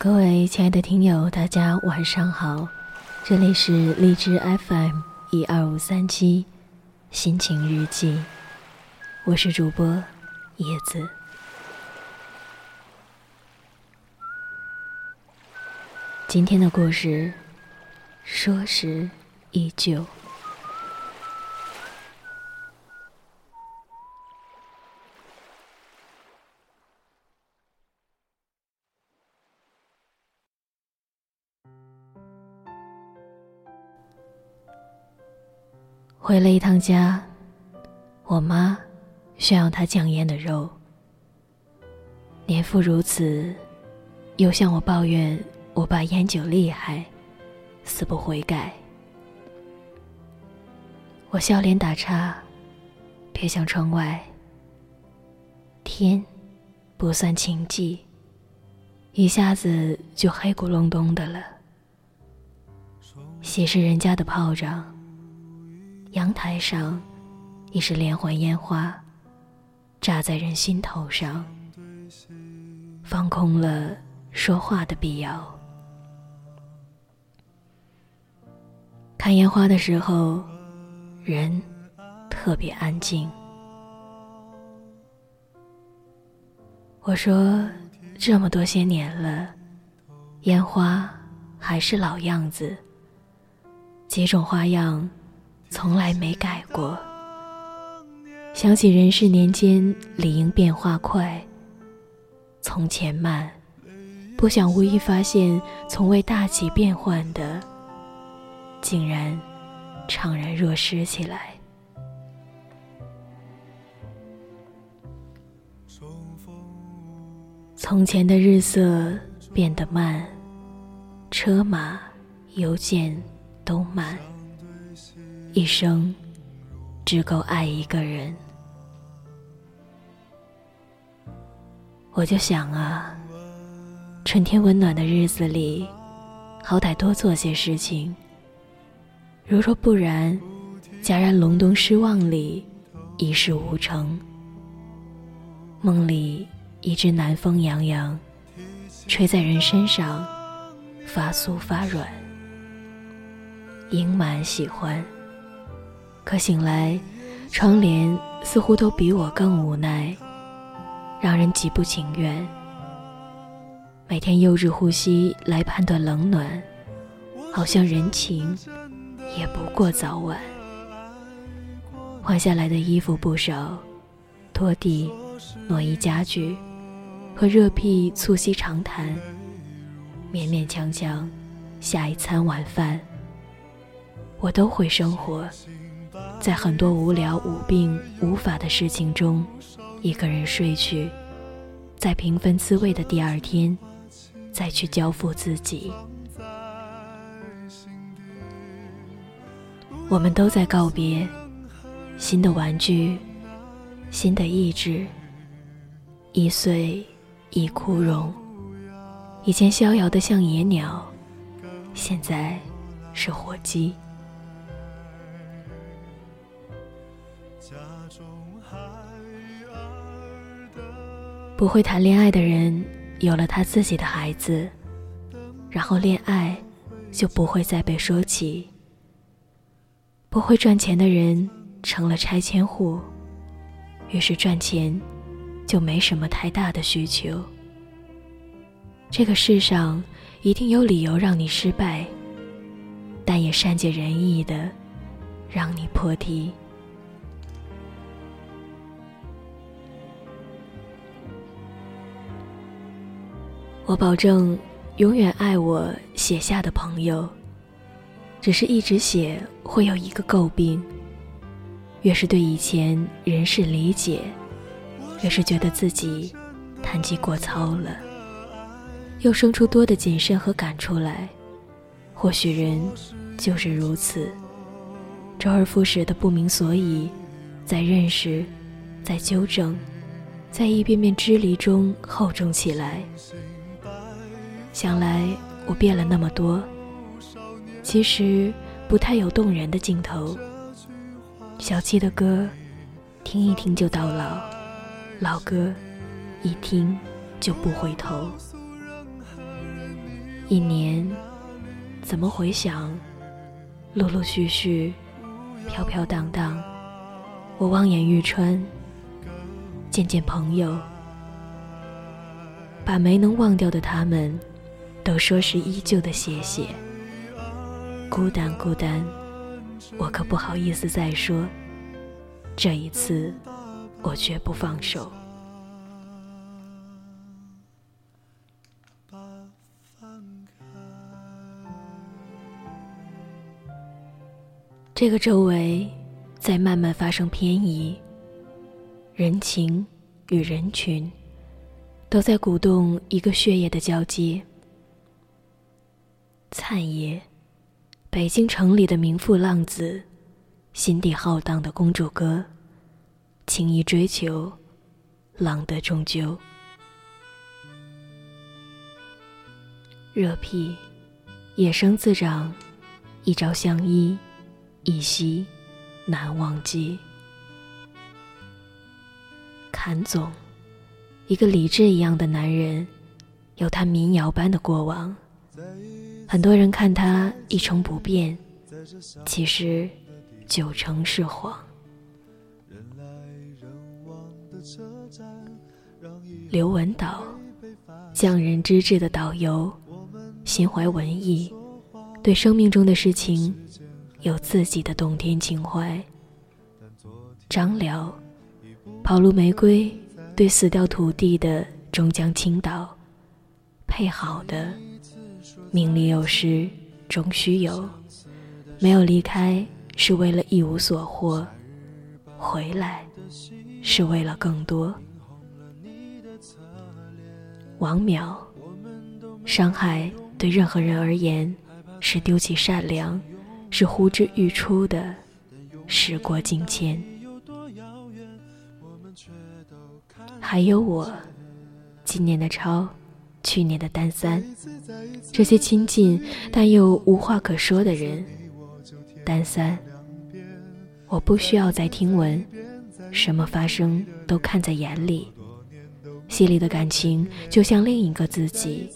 各位亲爱的听友，大家晚上好，这里是荔枝 FM 一二五三七心情日记，我是主播叶子。今天的故事，说时依旧。回了一趟家，我妈炫耀她酱腌的肉。年复如此，又向我抱怨我爸烟酒厉害，死不悔改。我笑脸打岔，瞥向窗外，天不算晴霁，一下子就黑咕隆咚的了。喜是人家的炮仗。阳台上，已是连环烟花，炸在人心头上，放空了说话的必要。看烟花的时候，人特别安静。我说，这么多些年了，烟花还是老样子，几种花样。从来没改过。想起人世年间理应变化快，从前慢，不想无意发现从未大起变换的，竟然怅然若失起来。从前的日色变得慢，车马邮件都慢。一生只够爱一个人，我就想啊，春天温暖的日子里，好歹多做些事情。如若不然，戛然隆冬失望里，一事无成。梦里一只南风洋洋，吹在人身上，发酥发软，盈满喜欢。可醒来，窗帘似乎都比我更无奈，让人极不情愿。每天幼稚呼吸来判断冷暖，好像人情也不过早晚。换下来的衣服不少，拖地、挪移家具，和热屁促膝长谈，勉勉强强下一餐晚饭，我都会生活。在很多无聊、无病、无法的事情中，一个人睡去，在平分滋味的第二天，再去交付自己。我们都在告别新的玩具、新的意志，一岁一枯荣。以前逍遥的像野鸟，现在是火鸡。不会谈恋爱的人有了他自己的孩子，然后恋爱就不会再被说起。不会赚钱的人成了拆迁户，于是赚钱就没什么太大的需求。这个世上一定有理由让你失败，但也善解人意的让你破题。我保证，永远爱我写下的朋友。只是一直写会有一个诟病：越是对以前人事理解，越是觉得自己谈及过糙了，又生出多的谨慎和感触来。或许人就是如此，周而复始的不明所以，在认识，在纠正，在一遍遍支离中厚重起来。想来我变了那么多，其实不太有动人的镜头。小七的歌，听一听就到老；老歌，一听就不回头。一年，怎么回想，陆陆续续，飘飘荡荡，我望眼欲穿，见见朋友，把没能忘掉的他们，都说是依旧的谢谢。孤单孤单，我可不好意思再说。这一次，我绝不放手。这个周围在慢慢发生偏移，人情与人群都在鼓动一个血液的交接。灿爷，北京城里的名富浪子，心底浩荡的公主哥，轻易追求，浪得终究。热屁，野生自长，一朝相依。一夕难忘记。侃总，一个理智一样的男人，有他民谣般的过往。很多人看他一成不变，其实九成是谎。刘文导，匠人之志的导游，心怀文艺，对生命中的事情。有自己的洞天情怀。张辽，跑路玫瑰，对死掉土地的终将倾倒。配好的，命里有时终须有。没有离开是为了一无所获，回来是为了更多。王淼，伤害对任何人而言是丢弃善良。是呼之欲出的时过境迁，还有我，今年的超，去年的单三，这些亲近但又无话可说的人，单三，我不需要再听闻，什么发生都看在眼里，戏里的感情就像另一个自己，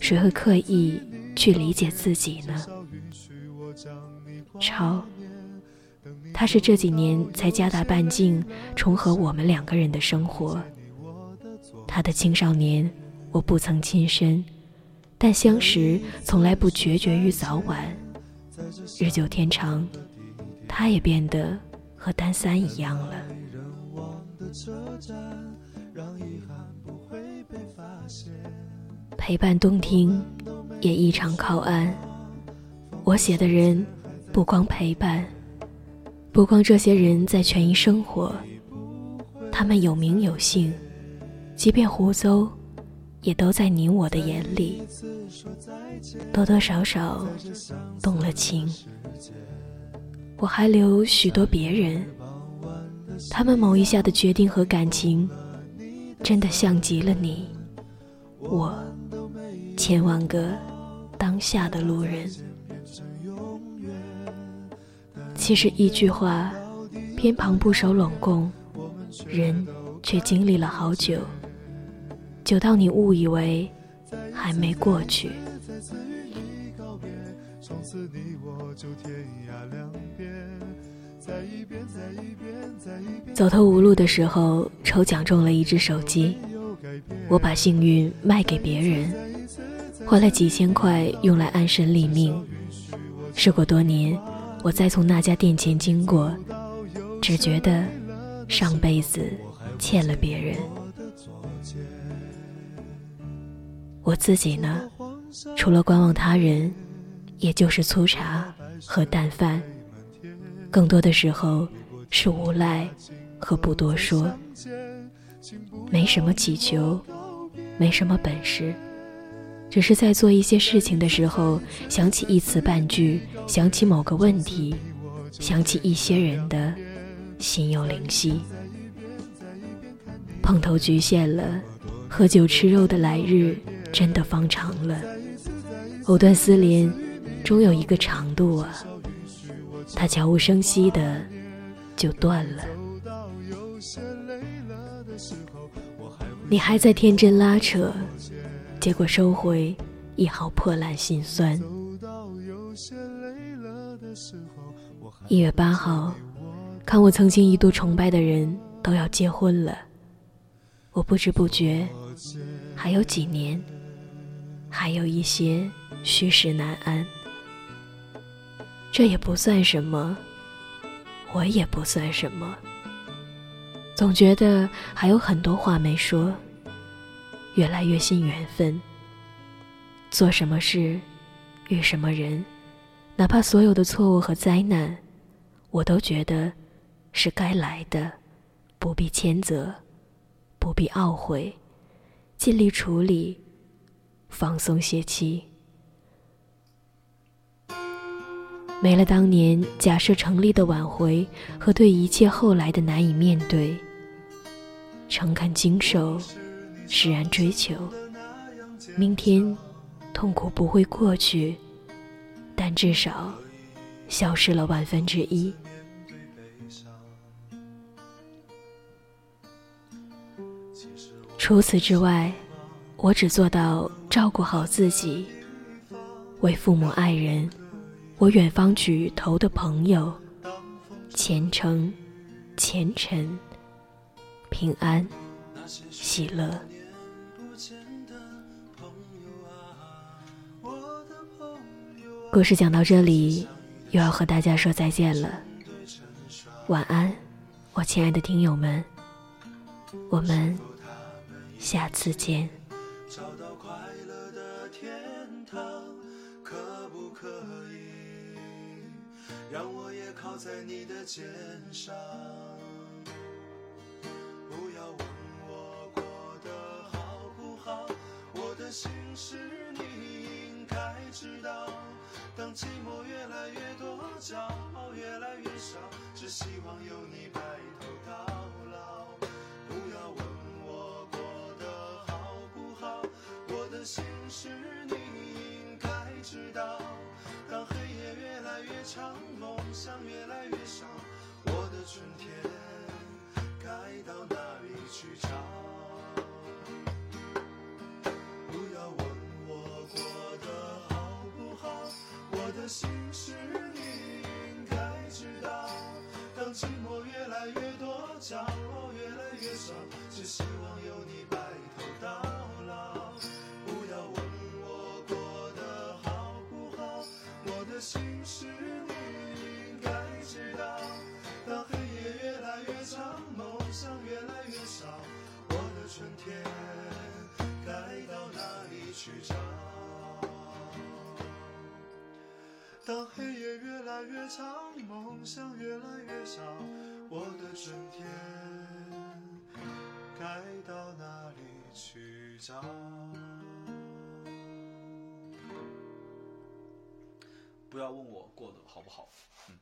谁会刻意去理解自己呢？超，他是这几年才加大半径重合我们两个人的生活。他的青少年我不曾亲身，但相识从来不决绝于早晚。日久天长，他也变得和单三一样了。陪伴动听，也异常靠岸。我写的人。不光陪伴，不光这些人在权益生活，他们有名有姓，即便胡诌，也都在你我的眼里，多多少少动了情。我还留许多别人，他们某一下的决定和感情，真的像极了你，我，千万个当下的路人。其实一句话，偏旁不守拢共，人却经历了好久，久到你误以为还没过去。走投无路的时候，抽奖中了一只手机，我把幸运卖给别人，花了几千块用来安身立命。时过多年。我再从那家店前经过，只觉得上辈子欠了别人。我自己呢，除了观望他人，也就是粗茶和淡饭，更多的时候是无赖和不多说。没什么祈求，没什么本事。只是在做一些事情的时候，想起一词半句，想起某个问题，想起一些人的，心有灵犀。碰头局限了，喝酒吃肉的来日真的方长了。藕断丝连，终有一个长度啊，它悄无声息的就断了。你还在天真拉扯。结果收回，一毫破烂心酸。一月八号，看我曾经一度崇拜的人都要结婚了，我不知不觉还有几年，还有一些虚实难安。这也不算什么，我也不算什么。总觉得还有很多话没说，越来越信缘分。做什么事，遇什么人，哪怕所有的错误和灾难，我都觉得是该来的，不必谴责，不必懊悔，尽力处理，放松歇气。没了当年假设成立的挽回和对一切后来的难以面对，诚恳经受，释然追求，明天。痛苦不会过去，但至少消失了万分之一。除此之外，我只做到照顾好自己，为父母爱人，我远方举头的朋友，虔诚、虔诚、平安、喜乐。故事讲到这里，又要和大家说再见了。晚安，我亲爱的听友们，我们下次见。让我也靠在你的肩上？不要问我过得好不好，我的心事你应该知道。当寂寞越来越多，骄傲越来越少，只希望有你白头到老。不要问我过得好不好，我的心事越来越长，梦想越来越少，我的春天该到哪里去找？不要问我过得好不好，我的心事你应该知道。当寂寞越来越多，骄傲越来越少，只希望有你白头到老。不要问我过得好不好，我的心事去找？当黑夜越来越长，梦想越来越少，我的春天该到哪里去找？不要问我过得好不好，嗯。